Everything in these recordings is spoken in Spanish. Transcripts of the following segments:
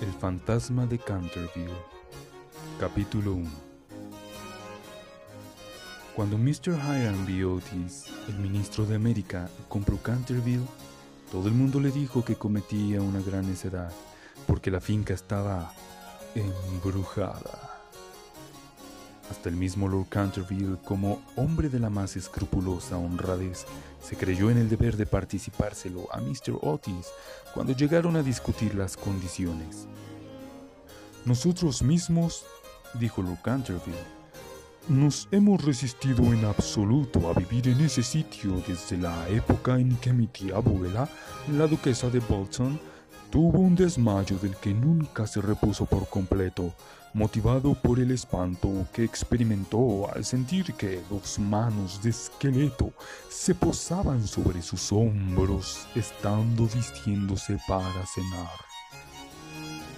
El fantasma de Canterville Capítulo 1 Cuando Mr. Hiram B. Otis, el ministro de América, compró Canterville, todo el mundo le dijo que cometía una gran necedad, porque la finca estaba embrujada. Hasta el mismo Lord Canterville, como hombre de la más escrupulosa honradez, se creyó en el deber de participárselo a Mr. Otis cuando llegaron a discutir las condiciones. Nosotros mismos, dijo Lord Canterville, nos hemos resistido en absoluto a vivir en ese sitio desde la época en que mi tía abuela, la duquesa de Bolton, tuvo un desmayo del que nunca se repuso por completo motivado por el espanto que experimentó al sentir que dos manos de esqueleto se posaban sobre sus hombros estando vistiéndose para cenar.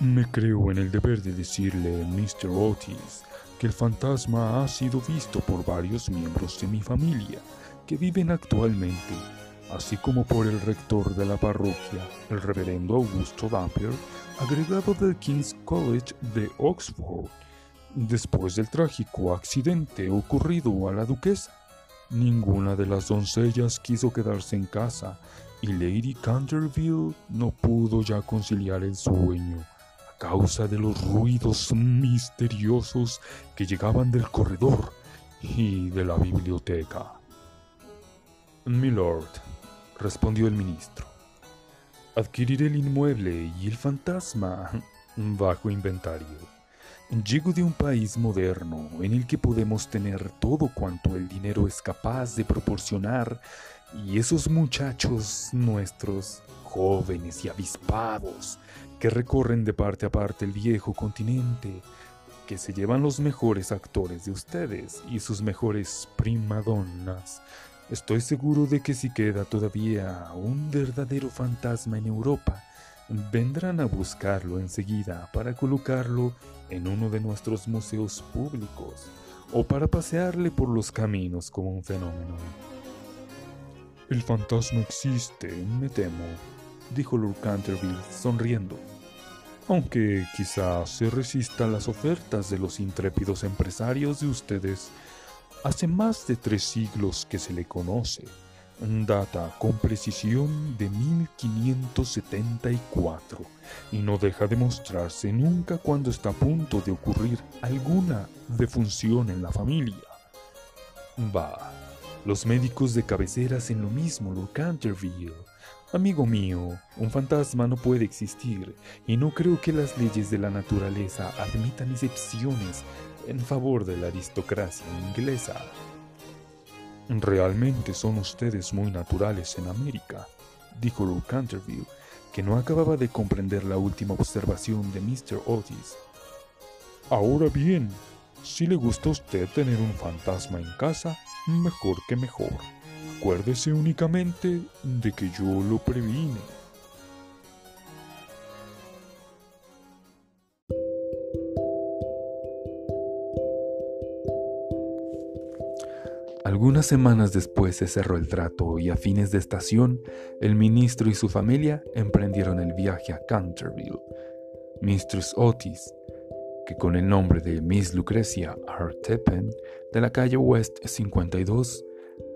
Me creo en el deber de decirle, Mr. Otis, que el fantasma ha sido visto por varios miembros de mi familia que viven actualmente, así como por el rector de la parroquia, el reverendo Augusto Dampier, agregado del King's College de Oxford. Después del trágico accidente ocurrido a la duquesa, ninguna de las doncellas quiso quedarse en casa y Lady Canterville no pudo ya conciliar el sueño a causa de los ruidos misteriosos que llegaban del corredor y de la biblioteca. Milord, respondió el ministro, adquirir el inmueble y el fantasma bajo inventario. Llego de un país moderno en el que podemos tener todo cuanto el dinero es capaz de proporcionar y esos muchachos nuestros, jóvenes y avispados, que recorren de parte a parte el viejo continente, que se llevan los mejores actores de ustedes y sus mejores primadonnas, Estoy seguro de que si queda todavía un verdadero fantasma en Europa, vendrán a buscarlo enseguida para colocarlo en uno de nuestros museos públicos o para pasearle por los caminos como un fenómeno. El fantasma existe, me temo, dijo Lord Canterville sonriendo, aunque quizá se resista a las ofertas de los intrépidos empresarios de ustedes Hace más de tres siglos que se le conoce. Data con precisión de 1574 y no deja de mostrarse nunca cuando está a punto de ocurrir alguna defunción en la familia. Va, los médicos de cabecera hacen lo mismo, Lord Canterville. Amigo mío, un fantasma no puede existir y no creo que las leyes de la naturaleza admitan excepciones en favor de la aristocracia inglesa. Realmente son ustedes muy naturales en América, dijo Lord Canterville, que no acababa de comprender la última observación de Mr. Otis. Ahora bien, si le gusta a usted tener un fantasma en casa, mejor que mejor. Acuérdese únicamente de que yo lo previne. Algunas semanas después se cerró el trato y a fines de estación, el ministro y su familia emprendieron el viaje a Canterville. Mistress Otis, que con el nombre de Miss Lucrecia Artepen de la calle West 52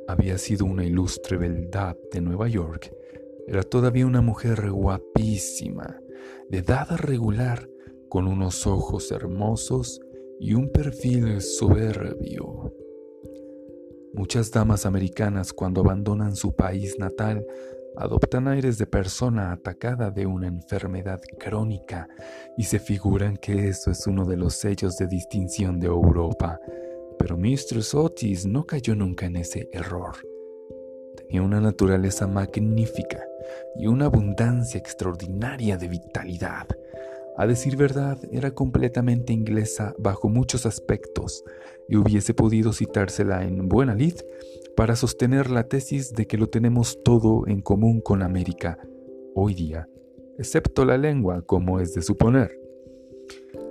había sido una ilustre beldad de Nueva York, era todavía una mujer guapísima, de edad regular, con unos ojos hermosos y un perfil soberbio. Muchas damas americanas cuando abandonan su país natal adoptan aires de persona atacada de una enfermedad crónica y se figuran que eso es uno de los sellos de distinción de Europa. Pero Mistress Otis no cayó nunca en ese error. Tenía una naturaleza magnífica y una abundancia extraordinaria de vitalidad. A decir verdad, era completamente inglesa bajo muchos aspectos y hubiese podido citársela en buena lid para sostener la tesis de que lo tenemos todo en común con América hoy día, excepto la lengua, como es de suponer.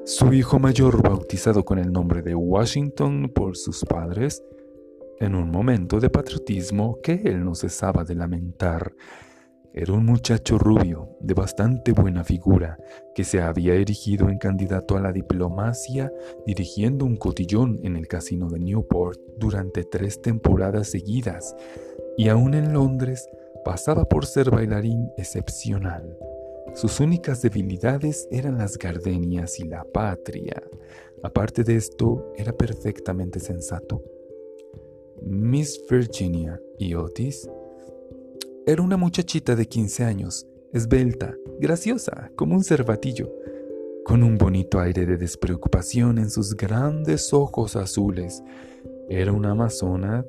Su hijo mayor, bautizado con el nombre de Washington por sus padres, en un momento de patriotismo que él no cesaba de lamentar, Era un muchacho rubio, de bastante buena figura, que se había erigido en candidato a la diplomacia dirigiendo un cotillón en el casino de Newport durante tres temporadas seguidas, y aún en Londres pasaba por ser bailarín excepcional. Sus únicas debilidades eran las gardenias y la patria. Aparte de esto, era perfectamente sensato. Miss Virginia y Otis era una muchachita de 15 años, esbelta, graciosa, como un cervatillo, con un bonito aire de despreocupación en sus grandes ojos azules. Era una amazona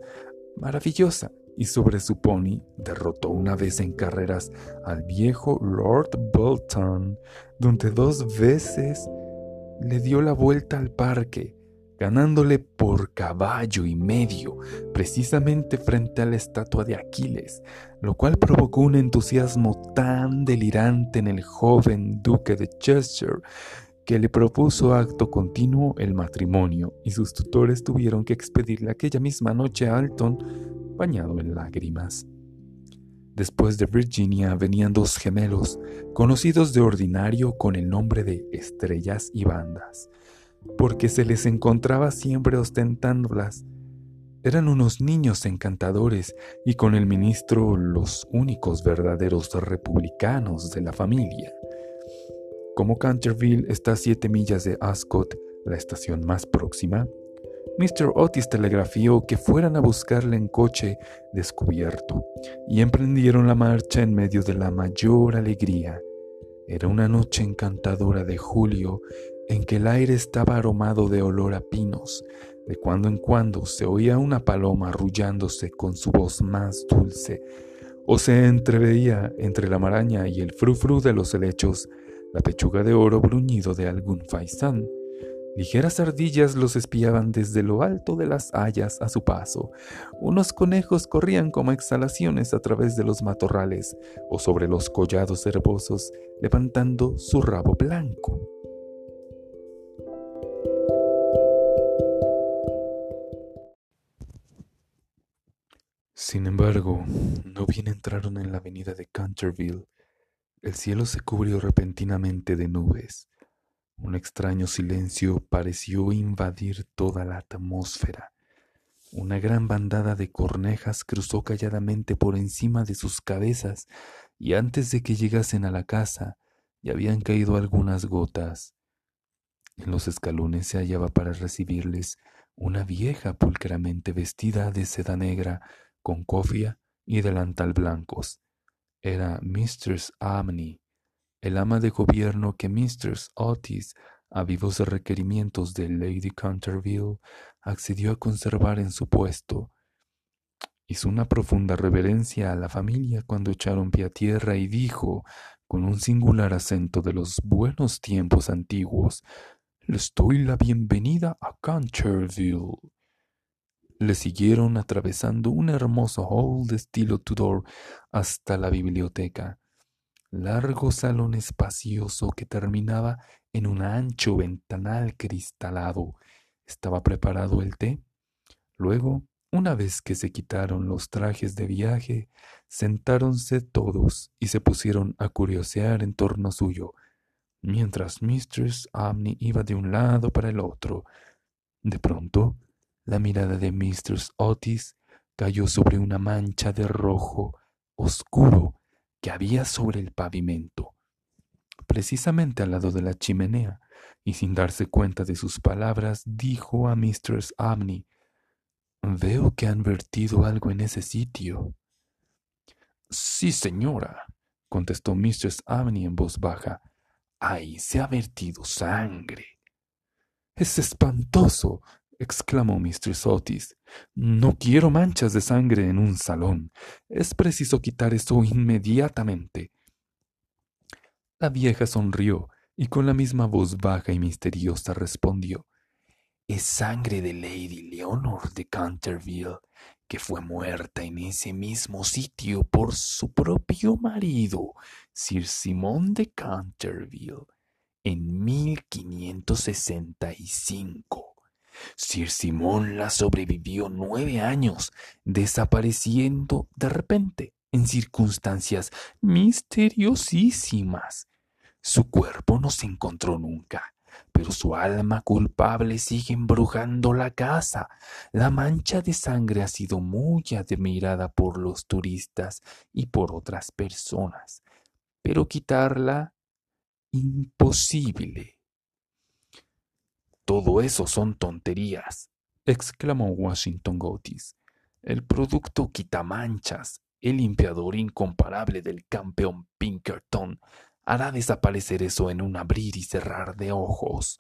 maravillosa y sobre su pony derrotó una vez en carreras al viejo Lord Bolton, donde dos veces le dio la vuelta al parque ganándole por caballo y medio, precisamente frente a la estatua de Aquiles, lo cual provocó un entusiasmo tan delirante en el joven duque de Chester que le propuso acto continuo el matrimonio y sus tutores tuvieron que expedirle aquella misma noche a Alton bañado en lágrimas. Después de Virginia venían dos gemelos, conocidos de ordinario con el nombre de estrellas y bandas, porque se les encontraba siempre ostentándolas. Eran unos niños encantadores y con el ministro los únicos verdaderos republicanos de la familia. Como Canterville está a siete millas de Ascot, la estación más próxima, Mr. Otis telegrafió que fueran a buscarle en coche descubierto y emprendieron la marcha en medio de la mayor alegría. Era una noche encantadora de julio en que el aire estaba aromado de olor a pinos. De cuando en cuando se oía una paloma arrullándose con su voz más dulce, o se entreveía entre la maraña y el frufru de los helechos la pechuga de oro bruñido de algún faisán. Ligeras ardillas los espiaban desde lo alto de las hayas a su paso. Unos conejos corrían como exhalaciones a través de los matorrales o sobre los collados herbosos, levantando su rabo blanco. Sin embargo, no bien entraron en la avenida de Canterville, el cielo se cubrió repentinamente de nubes. Un extraño silencio pareció invadir toda la atmósfera. Una gran bandada de cornejas cruzó calladamente por encima de sus cabezas y antes de que llegasen a la casa ya habían caído algunas gotas. En los escalones se hallaba para recibirles una vieja pulcramente vestida de seda negra con cofia y delantal blancos. Era Mistress Amney, el ama de gobierno que Mistress Otis, a vivos requerimientos de Lady Canterville, accedió a conservar en su puesto. Hizo una profunda reverencia a la familia cuando echaron pie a tierra y dijo, con un singular acento de los buenos tiempos antiguos, Les doy la bienvenida a Canterville. Le siguieron atravesando un hermoso hall de estilo Tudor hasta la biblioteca, largo salón espacioso que terminaba en un ancho ventanal cristalado. Estaba preparado el té. Luego, una vez que se quitaron los trajes de viaje, sentáronse todos y se pusieron a curiosear en torno suyo, mientras Mistress Amney iba de un lado para el otro. De pronto, la mirada de Mistress Otis cayó sobre una mancha de rojo oscuro que había sobre el pavimento, precisamente al lado de la chimenea, y sin darse cuenta de sus palabras, dijo a Mistress Amney, Veo que han vertido algo en ese sitio. Sí, señora, contestó Mistress Amney en voz baja. Ahí se ha vertido sangre. Es espantoso, exclamó Mistress Otis. No quiero manchas de sangre en un salón. Es preciso quitar eso inmediatamente. La vieja sonrió y con la misma voz baja y misteriosa respondió Es sangre de Lady Leonor de Canterville, que fue muerta en ese mismo sitio por su propio marido, Sir Simón de Canterville, en 1565. Sir Simón la sobrevivió nueve años, desapareciendo de repente en circunstancias misteriosísimas. Su cuerpo no se encontró nunca, pero su alma culpable sigue embrujando la casa. La mancha de sangre ha sido muy admirada por los turistas y por otras personas, pero quitarla imposible. Todo eso son tonterías, exclamó Washington Otis. El producto quita manchas, el limpiador incomparable del campeón Pinkerton, hará desaparecer eso en un abrir y cerrar de ojos.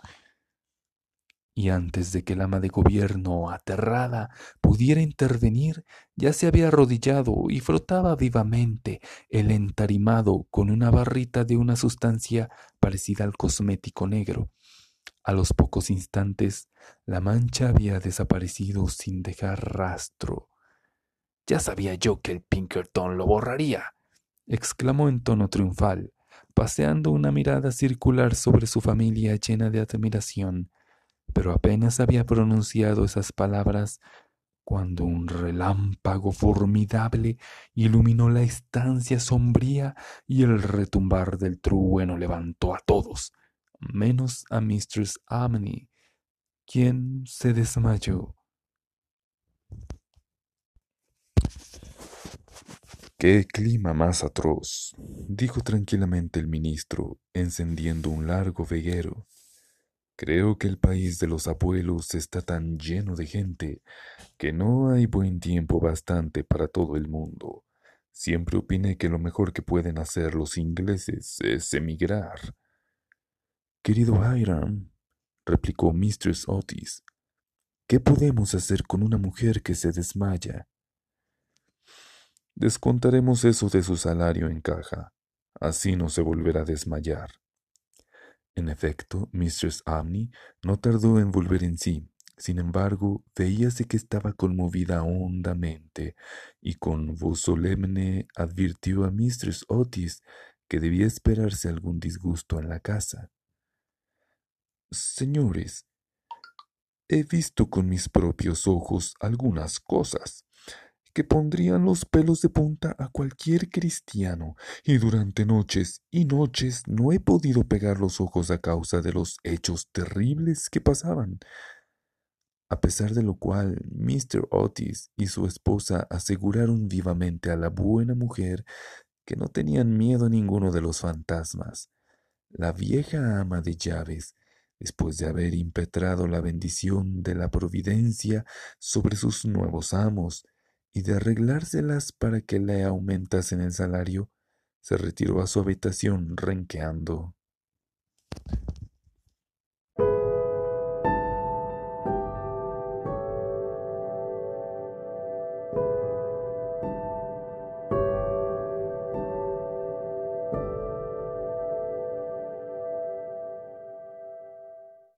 Y antes de que el ama de gobierno, aterrada, pudiera intervenir, ya se había arrodillado y frotaba vivamente el entarimado con una barrita de una sustancia parecida al cosmético negro. A los pocos instantes, la mancha había desaparecido sin dejar rastro. Ya sabía yo que el Pinkerton lo borraría, exclamó en tono triunfal, paseando una mirada circular sobre su familia llena de admiración. Pero apenas había pronunciado esas palabras cuando un relámpago formidable iluminó la estancia sombría y el retumbar del trueno levantó a todos, menos a Mistress Amney, quien se desmayó. ¡Qué clima más atroz! dijo tranquilamente el ministro, encendiendo un largo veguero. Creo que el país de los abuelos está tan lleno de gente que no hay buen tiempo bastante para todo el mundo. Siempre opiné que lo mejor que pueden hacer los ingleses es emigrar. Querido Hiram, replicó Mistress Otis, ¿qué podemos hacer con una mujer que se desmaya? Descontaremos eso de su salario en caja. Así no se volverá a desmayar. En efecto, Mistress Amney no tardó en volver en sí. Sin embargo, veíase que estaba conmovida hondamente, y con voz solemne advirtió a Mistress Otis que debía esperarse algún disgusto en la casa. Señores, he visto con mis propios ojos algunas cosas que pondrían los pelos de punta a cualquier cristiano, y durante noches y noches no he podido pegar los ojos a causa de los hechos terribles que pasaban. A pesar de lo cual, Mr. Otis y su esposa aseguraron vivamente a la buena mujer que no tenían miedo ninguno de los fantasmas. La vieja ama de llaves, después de haber impetrado la bendición de la providencia sobre sus nuevos amos, y de arreglárselas para que le aumentasen el salario, se retiró a su habitación renqueando.